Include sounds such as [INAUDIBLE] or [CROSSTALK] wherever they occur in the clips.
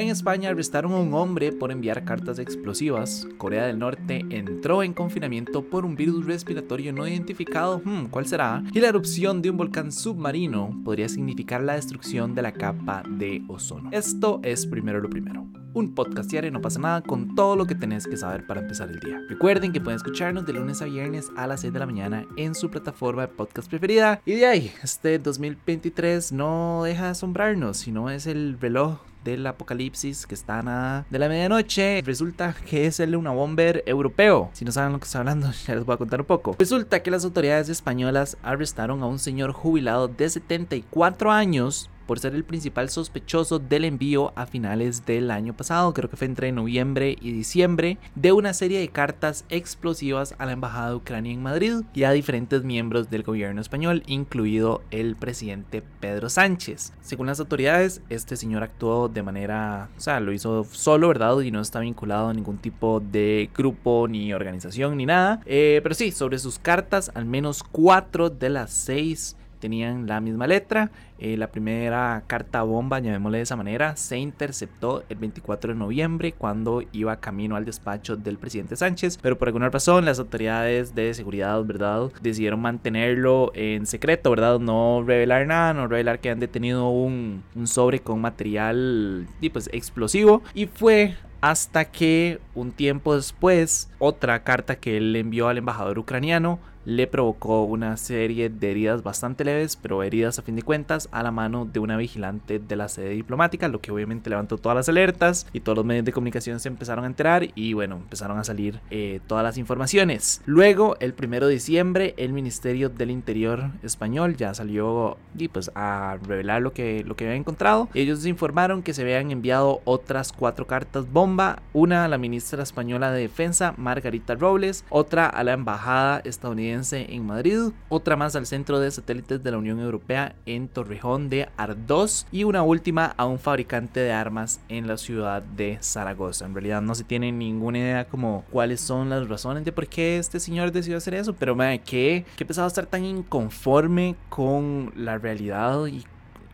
En España arrestaron a un hombre por enviar cartas explosivas. Corea del Norte entró en confinamiento por un virus respiratorio no identificado. Hmm, ¿Cuál será? Y la erupción de un volcán submarino podría significar la destrucción de la capa de ozono. Esto es primero lo primero un podcast diario no pasa nada con todo lo que tenés que saber para empezar el día. Recuerden que pueden escucharnos de lunes a viernes a las 6 de la mañana en su plataforma de podcast preferida. Y de ahí, este 2023 no deja de asombrarnos, sino es el reloj del apocalipsis que está a de la medianoche. Resulta que es el una bomber europeo. Si no saben lo que estoy hablando, [LAUGHS] ya les voy a contar un poco. Resulta que las autoridades españolas arrestaron a un señor jubilado de 74 años por ser el principal sospechoso del envío a finales del año pasado, creo que fue entre noviembre y diciembre, de una serie de cartas explosivas a la Embajada de Ucrania en Madrid y a diferentes miembros del gobierno español, incluido el presidente Pedro Sánchez. Según las autoridades, este señor actuó de manera, o sea, lo hizo solo, ¿verdad? Y no está vinculado a ningún tipo de grupo ni organización ni nada. Eh, pero sí, sobre sus cartas, al menos cuatro de las seis tenían la misma letra. Eh, la primera carta bomba, llamémosle de esa manera, se interceptó el 24 de noviembre cuando iba camino al despacho del presidente Sánchez, pero por alguna razón las autoridades de seguridad, ¿verdad?, decidieron mantenerlo en secreto, ¿verdad?, no revelar nada, no revelar que han detenido un, sobre con material pues, explosivo y fue hasta que un tiempo después otra carta que él envió al embajador ucraniano le provocó una serie de heridas bastante leves, pero heridas a fin de cuentas a la mano de una vigilante de la sede diplomática, lo que obviamente levantó todas las alertas y todos los medios de comunicación se empezaron a enterar y bueno, empezaron a salir eh, todas las informaciones. Luego, el primero de diciembre, el Ministerio del Interior español ya salió y pues a revelar lo que, lo que había encontrado. Ellos informaron que se habían enviado otras cuatro cartas bomba, una a la ministra española de Defensa, Margarita Robles, otra a la embajada estadounidense en Madrid, otra más al centro de satélites de la Unión Europea en Torrejón de Ardós y una última a un fabricante de armas en la ciudad de Zaragoza. En realidad no se tiene ninguna idea como cuáles son las razones de por qué este señor decidió hacer eso, pero me que qué pesado estar tan inconforme con la realidad y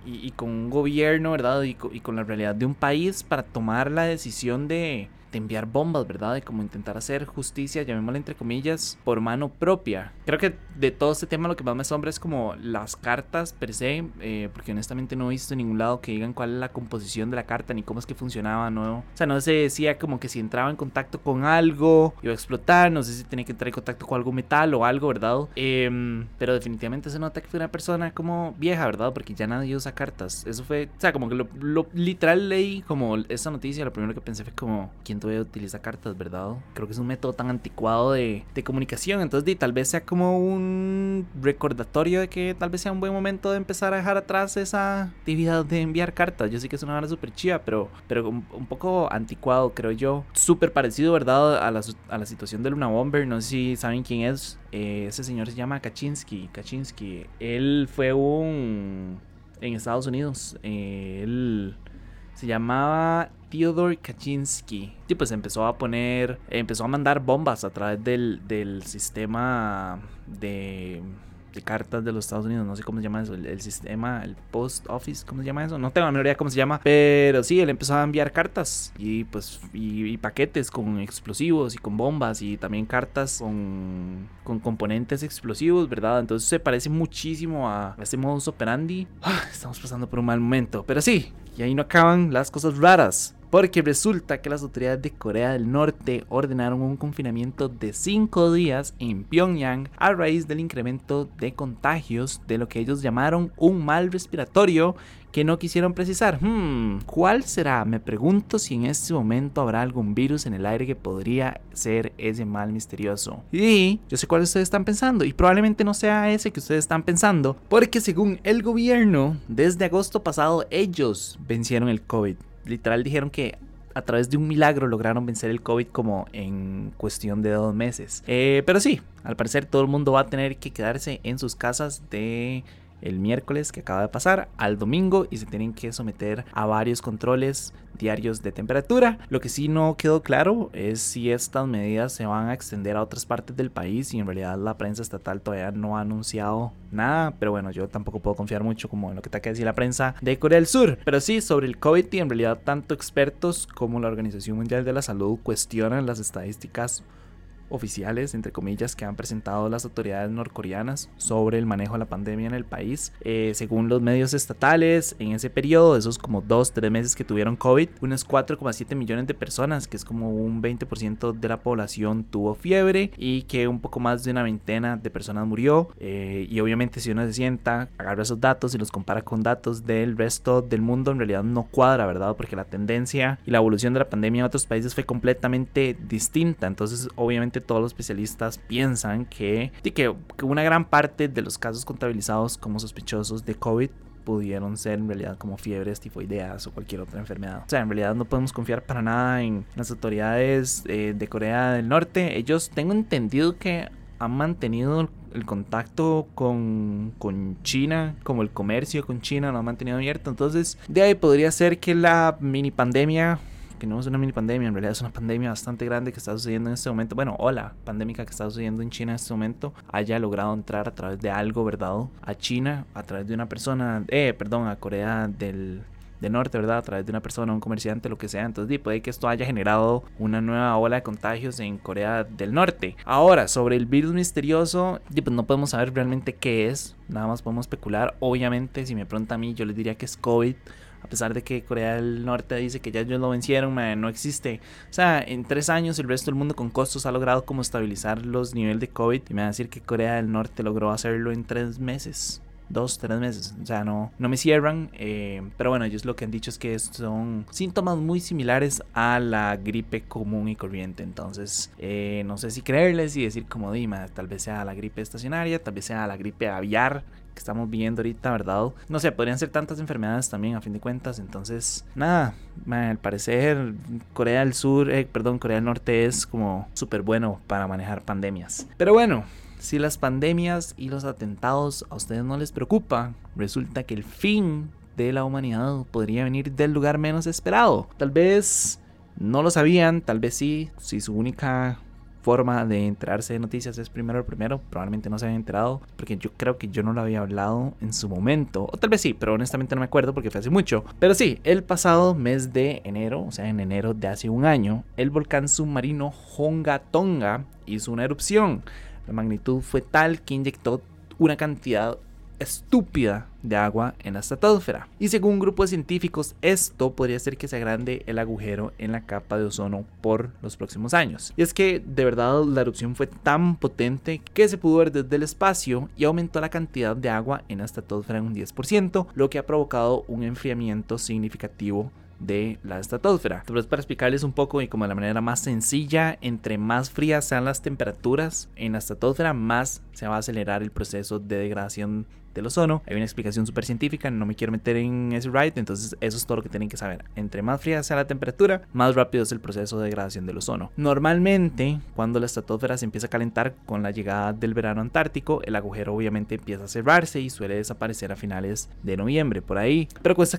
y, con un gobierno, ¿verdad? y, con la realidad de un país para tomar la decisión de, enviar bombas, ¿verdad? De como intentar hacer justicia, llamémosla entre comillas, por mano propia. Creo que de todo este tema lo que más me asombra es como las cartas per se, eh, porque honestamente no he visto en ningún lado que digan cuál es la composición de la carta ni cómo es que funcionaba, ¿no? O sea, no se decía como que si entraba en contacto con algo iba a explotar, no sé si tenía que entrar en contacto con algo metal o algo, ¿verdad? Em, pero definitivamente se nota que fue una persona como vieja, ¿verdad? Porque ya nadie usa cartas. Eso fue, o sea, como que lo literal leí como esa noticia, lo primero que pensé fue como, ¿quién utiliza cartas, ¿verdad? Creo que es un método tan anticuado de, comunicación. Entonces, tal vez sea como un recordatorio de que tal vez sea un buen momento de empezar a dejar atrás esa actividad de enviar cartas. Yo sé que es una hora súper chida, pero, pero un, poco anticuado, creo yo. Súper parecido, ¿verdad? A la, a la situación de Luna Bomber. No sé si saben quién es. Eh, ese señor se llama Kaczynski. Kaczynski. Él fue un. En Estados Unidos. Eh, él se llamaba Theodore Kaczynski. Y pues empezó a poner, empezó a mandar bombas a través del, del sistema de de cartas de los Estados Unidos, no sé cómo se llama eso, el, sistema, el post office, ¿cómo se llama eso? No tengo ni idea cómo se llama, pero sí, él empezó a enviar cartas y pues y, paquetes con explosivos y con bombas y también cartas con, con componentes explosivos, ¿verdad? Entonces se parece muchísimo a este modus operandi. Ah, estamos pasando por un mal momento, pero sí, y ahí no acaban las cosas raras. Porque resulta que las autoridades de Corea del Norte ordenaron un confinamiento de 5 días en Pyongyang a raíz del incremento de contagios de lo que ellos llamaron un mal respiratorio que no quisieron precisar. Hmm, ¿cuál será? Me pregunto si en este momento habrá algún virus en el aire que podría ser ese mal misterioso. Y yo sé cuál ustedes están pensando y probablemente no sea ese que ustedes están pensando, porque según el gobierno, desde agosto pasado ellos vencieron el COVID literal dijeron que a través de un milagro lograron vencer el COVID como en cuestión de dos meses. Eh, pero sí, al parecer todo el mundo va a tener que quedarse en sus casas de el miércoles que acaba de pasar al domingo y se tienen que someter a varios controles diarios de temperatura. Lo que sí no quedó claro es si estas medidas se van a extender a otras partes del país y en realidad la prensa estatal todavía no ha anunciado nada, pero bueno, yo tampoco puedo confiar mucho como en lo que está que decir la prensa de Corea del Sur. Pero sí, sobre el COVID y en realidad tanto expertos como la Organización Mundial de la Salud cuestionan las estadísticas oficiales, entre comillas, que han presentado las autoridades norcoreanas sobre el manejo de la pandemia en el país. Eh, según los medios estatales, en ese periodo, esos como dos, tres meses que tuvieron COVID, unos 4,7 millones de personas, que es como un 20% de la población tuvo fiebre y que un poco más de una veintena de personas murió. Eh, y obviamente si uno se sienta, agarra esos datos y los compara con datos del resto del mundo, en realidad no cuadra, ¿verdad? Porque la tendencia y la evolución de la pandemia en otros países fue completamente distinta. Entonces, obviamente, todos los especialistas piensan que, que, una gran parte de los casos contabilizados como sospechosos de COVID pudieron ser en realidad como fiebres tifoideas o cualquier otra enfermedad. O sea, en realidad no podemos confiar para nada en las autoridades eh, de Corea del Norte. Ellos tengo entendido que han mantenido el contacto con, con, China, como el comercio con China lo han mantenido abierto. Entonces, de ahí podría ser que la mini pandemia que no es una mini pandemia, en realidad es una pandemia bastante grande que está sucediendo en este momento, bueno, o la pandémica que está sucediendo en China en este momento, haya logrado entrar a través de algo, ¿verdad? A China, a través de una persona, eh, perdón, a Corea del, norte, ¿verdad? A través de una persona, un comerciante, lo que sea. Entonces, puede que esto haya generado una nueva ola de contagios en Corea del Norte. Ahora, sobre el virus misterioso, pues no podemos saber realmente qué es. Nada más podemos especular. Obviamente, si me pregunta a mí, yo les diría que es COVID a pesar de que Corea del Norte dice que ya ellos lo vencieron, no existe. O sea, en tres años el resto del mundo con costos ha logrado como estabilizar los niveles de COVID y me va a decir que Corea del Norte logró hacerlo en tres meses dos, tres meses. O sea, no, no me cierran. Eh, pero bueno, ellos lo que han dicho es que son síntomas muy similares a la gripe común y corriente. Entonces, eh, no sé si creerles y decir como Dima, tal vez sea la gripe estacionaria, tal vez sea la gripe aviar que estamos viendo ahorita, ¿verdad? No sé, podrían ser tantas enfermedades también a fin de cuentas. Entonces, nada, al parecer Corea del Sur, eh, perdón, Corea del Norte es como súper bueno para manejar pandemias. Pero bueno, si las pandemias y los atentados a ustedes no les preocupa, resulta que el fin de la humanidad podría venir del lugar menos esperado. Tal vez no lo sabían, tal vez sí, si su única forma de enterarse de noticias es primero el primero. Probablemente no se habían enterado porque yo creo que yo no lo había hablado en su momento. O tal vez sí, pero honestamente no me acuerdo porque fue hace mucho. Pero sí, el pasado mes de enero, o sea, en enero de hace un año, el volcán submarino Honga Tonga hizo una erupción. La magnitud fue tal que inyectó una cantidad estúpida de agua en la estratosfera. Y según un grupo de científicos, esto podría ser que se agrande el agujero en la capa de ozono por los próximos años. Y es que de verdad la erupción fue tan potente que se pudo ver desde el espacio y aumentó la cantidad de agua en la estratosfera en un 10%, lo que ha provocado un enfriamiento significativo de la estratosfera. Entonces, para explicarles un poco y como de la manera más sencilla, entre más frías sean las temperaturas en la estratosfera, más se va a acelerar el proceso de degradación del ozono. Hay una explicación súper científica, no me quiero meter en ese right, entonces eso es todo lo que tienen que saber. Entre más fría sea la temperatura, más rápido es el proceso de degradación del ozono. Normalmente, cuando la estratosfera se empieza a calentar con la llegada del verano antártico, el agujero obviamente empieza a cerrarse y suele desaparecer a finales de noviembre, por ahí. Pero con esta,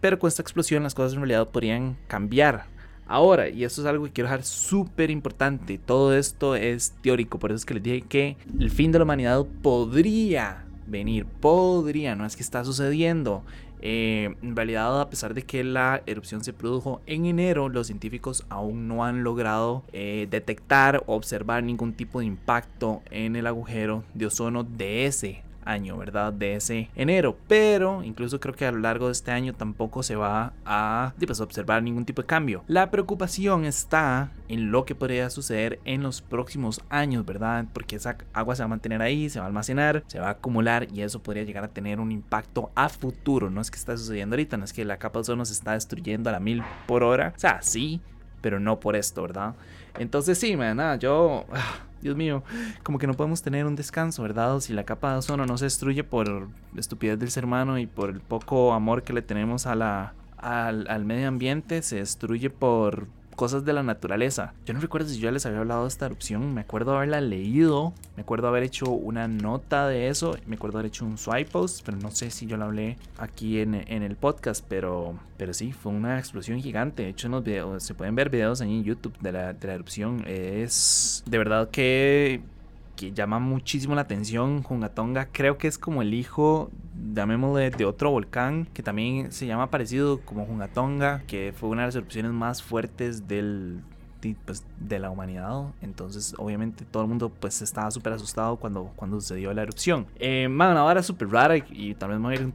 pero con esta explosión las cosas en realidad podrían cambiar. Ahora, y esto es algo que quiero dejar súper importante, todo esto es teórico, por eso es que les dije que el fin de la humanidad podría venir. Podría, no es que está sucediendo. Eh, en realidad, a pesar de que la erupción se produjo en enero, los científicos aún no han logrado eh, detectar o observar ningún tipo de impacto en el agujero de ozono de ese año, ¿verdad? De ese enero. Pero incluso creo que a lo largo de este año tampoco se va a pues, observar ningún tipo de cambio. La preocupación está en lo que podría suceder en los próximos años, ¿verdad? Porque esa agua se va a mantener ahí, se va a almacenar, se va a acumular y eso podría llegar a tener un impacto a futuro. No es que está sucediendo ahorita, no es que la capa de ozono se está destruyendo a la mil por hora. O sea, sí, pero no por esto, ¿verdad? Entonces sí, man, nada, yo... Ah, Dios mío, como que no podemos tener un descanso, ¿verdad? Si la capa de ozono no se destruye por estupidez del ser humano y por el poco amor que le tenemos a al, al medio ambiente, se destruye por cosas de la naturaleza. Yo no recuerdo si yo les había hablado de esta erupción, me acuerdo haberla leído, me acuerdo haber hecho una nota de eso, me acuerdo haber hecho un swipe post, pero no sé si yo lo hablé aquí en, en el podcast, pero, pero sí, fue una explosión gigante. De hecho, en videos, se pueden ver videos ahí en YouTube de la, de la erupción. Es de verdad que que llama muchísimo la atención. Jungatonga creo que es como el hijo, llamémosle, de otro volcán que también se llama parecido como Jungatonga, que fue una de las erupciones más fuertes del, pues, de la humanidad. Entonces, obviamente, todo el mundo pues estaba súper asustado cuando, cuando sucedió la erupción. Eh, man, ahora súper rara y, tal vez me voy a ir un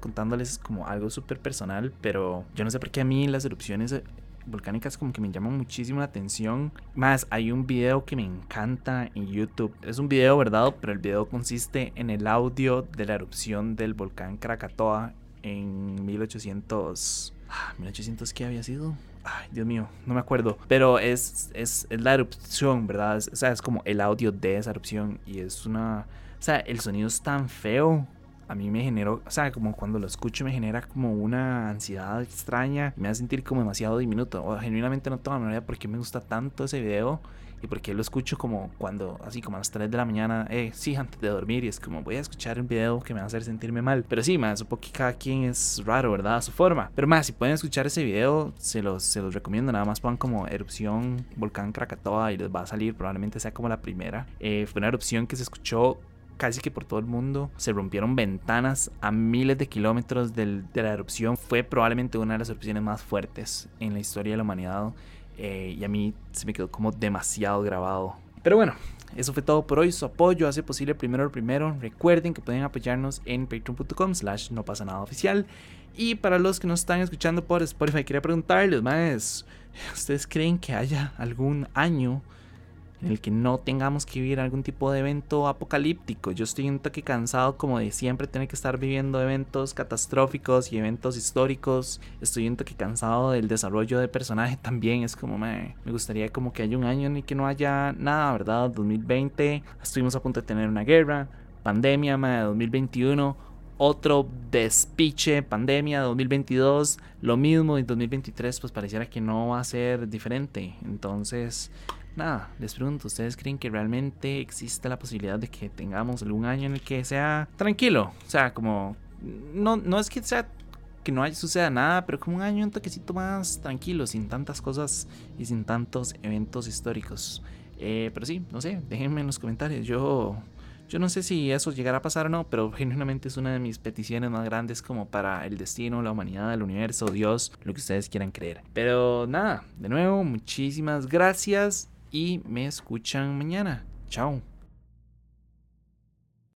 contándoles como algo súper personal, pero yo no sé por qué a mí las erupciones volcánicas como que me llaman muchísimo la atención. Más, hay un video que me encanta en YouTube. Es un video, ¿verdad? Pero el video consiste en el audio de la erupción del volcán Krakatoa en 1800... 1800 ah, qué había sido? Ay, Dios mío, no me acuerdo. Pero es, es, es la erupción, ¿verdad? o sea, es como el audio de esa erupción y es una... O sea, el sonido es tan feo a mí me generó, o sea, como cuando lo escucho me genera como una ansiedad extraña, me hace sentir como demasiado diminuto. O genuinamente no tengo la idea por qué me gusta tanto ese video y por qué lo escucho como cuando, así como a las 3 de la mañana, eh, sí, antes de dormir y es como voy a escuchar un video que me va a hacer sentirme mal. Pero sí, más supongo que cada quien es raro, ¿verdad? A su forma. Pero más, si pueden escuchar ese video, se los, se los recomiendo. Nada más pongan como erupción volcán Krakatoa y les va a salir, probablemente sea como la primera. Eh, fue una erupción que se escuchó casi que por todo el mundo. Se rompieron ventanas a miles de kilómetros de la erupción. Fue probablemente una de las erupciones más fuertes en la historia de la humanidad. Eh, y a mí se me quedó como demasiado grabado. Pero bueno, eso fue todo por hoy. Su apoyo hace posible primero lo primero. Recuerden que pueden apoyarnos en patreon.com slash no pasa nada oficial. Y para los que nos están escuchando por Spotify, quería preguntarles, más, ¿ustedes creen que haya algún año en el que no tengamos que vivir algún tipo de evento apocalíptico. Yo estoy un toque cansado como de siempre tener que estar viviendo eventos catastróficos y eventos históricos. Estoy un toque cansado del desarrollo de personaje también. Es como me, me gustaría como que haya un año en el que no haya nada, ¿verdad? 2020, estuvimos a punto de tener una guerra, pandemia, de 2021 otro despiche, pandemia 2022, lo mismo en 2023, pues pareciera que no va a ser diferente. Entonces, nada, les pregunto, ¿ustedes creen que realmente existe la posibilidad de que tengamos algún año en el que sea tranquilo? O sea, como, no, no es que sea que no suceda nada, pero como un año un toquecito más tranquilo, sin tantas cosas y sin tantos eventos históricos. Eh, pero sí, no sé, déjenme en los comentarios. Yo, yo no sé si eso llegará a pasar o no, pero [LAUGHS] genuinamente es una de mis peticiones más grandes como para el destino, la humanidad, el universo, Dios, lo que ustedes quieran creer. Pero nada, de nuevo, muchísimas gracias y me escuchan mañana. Chao.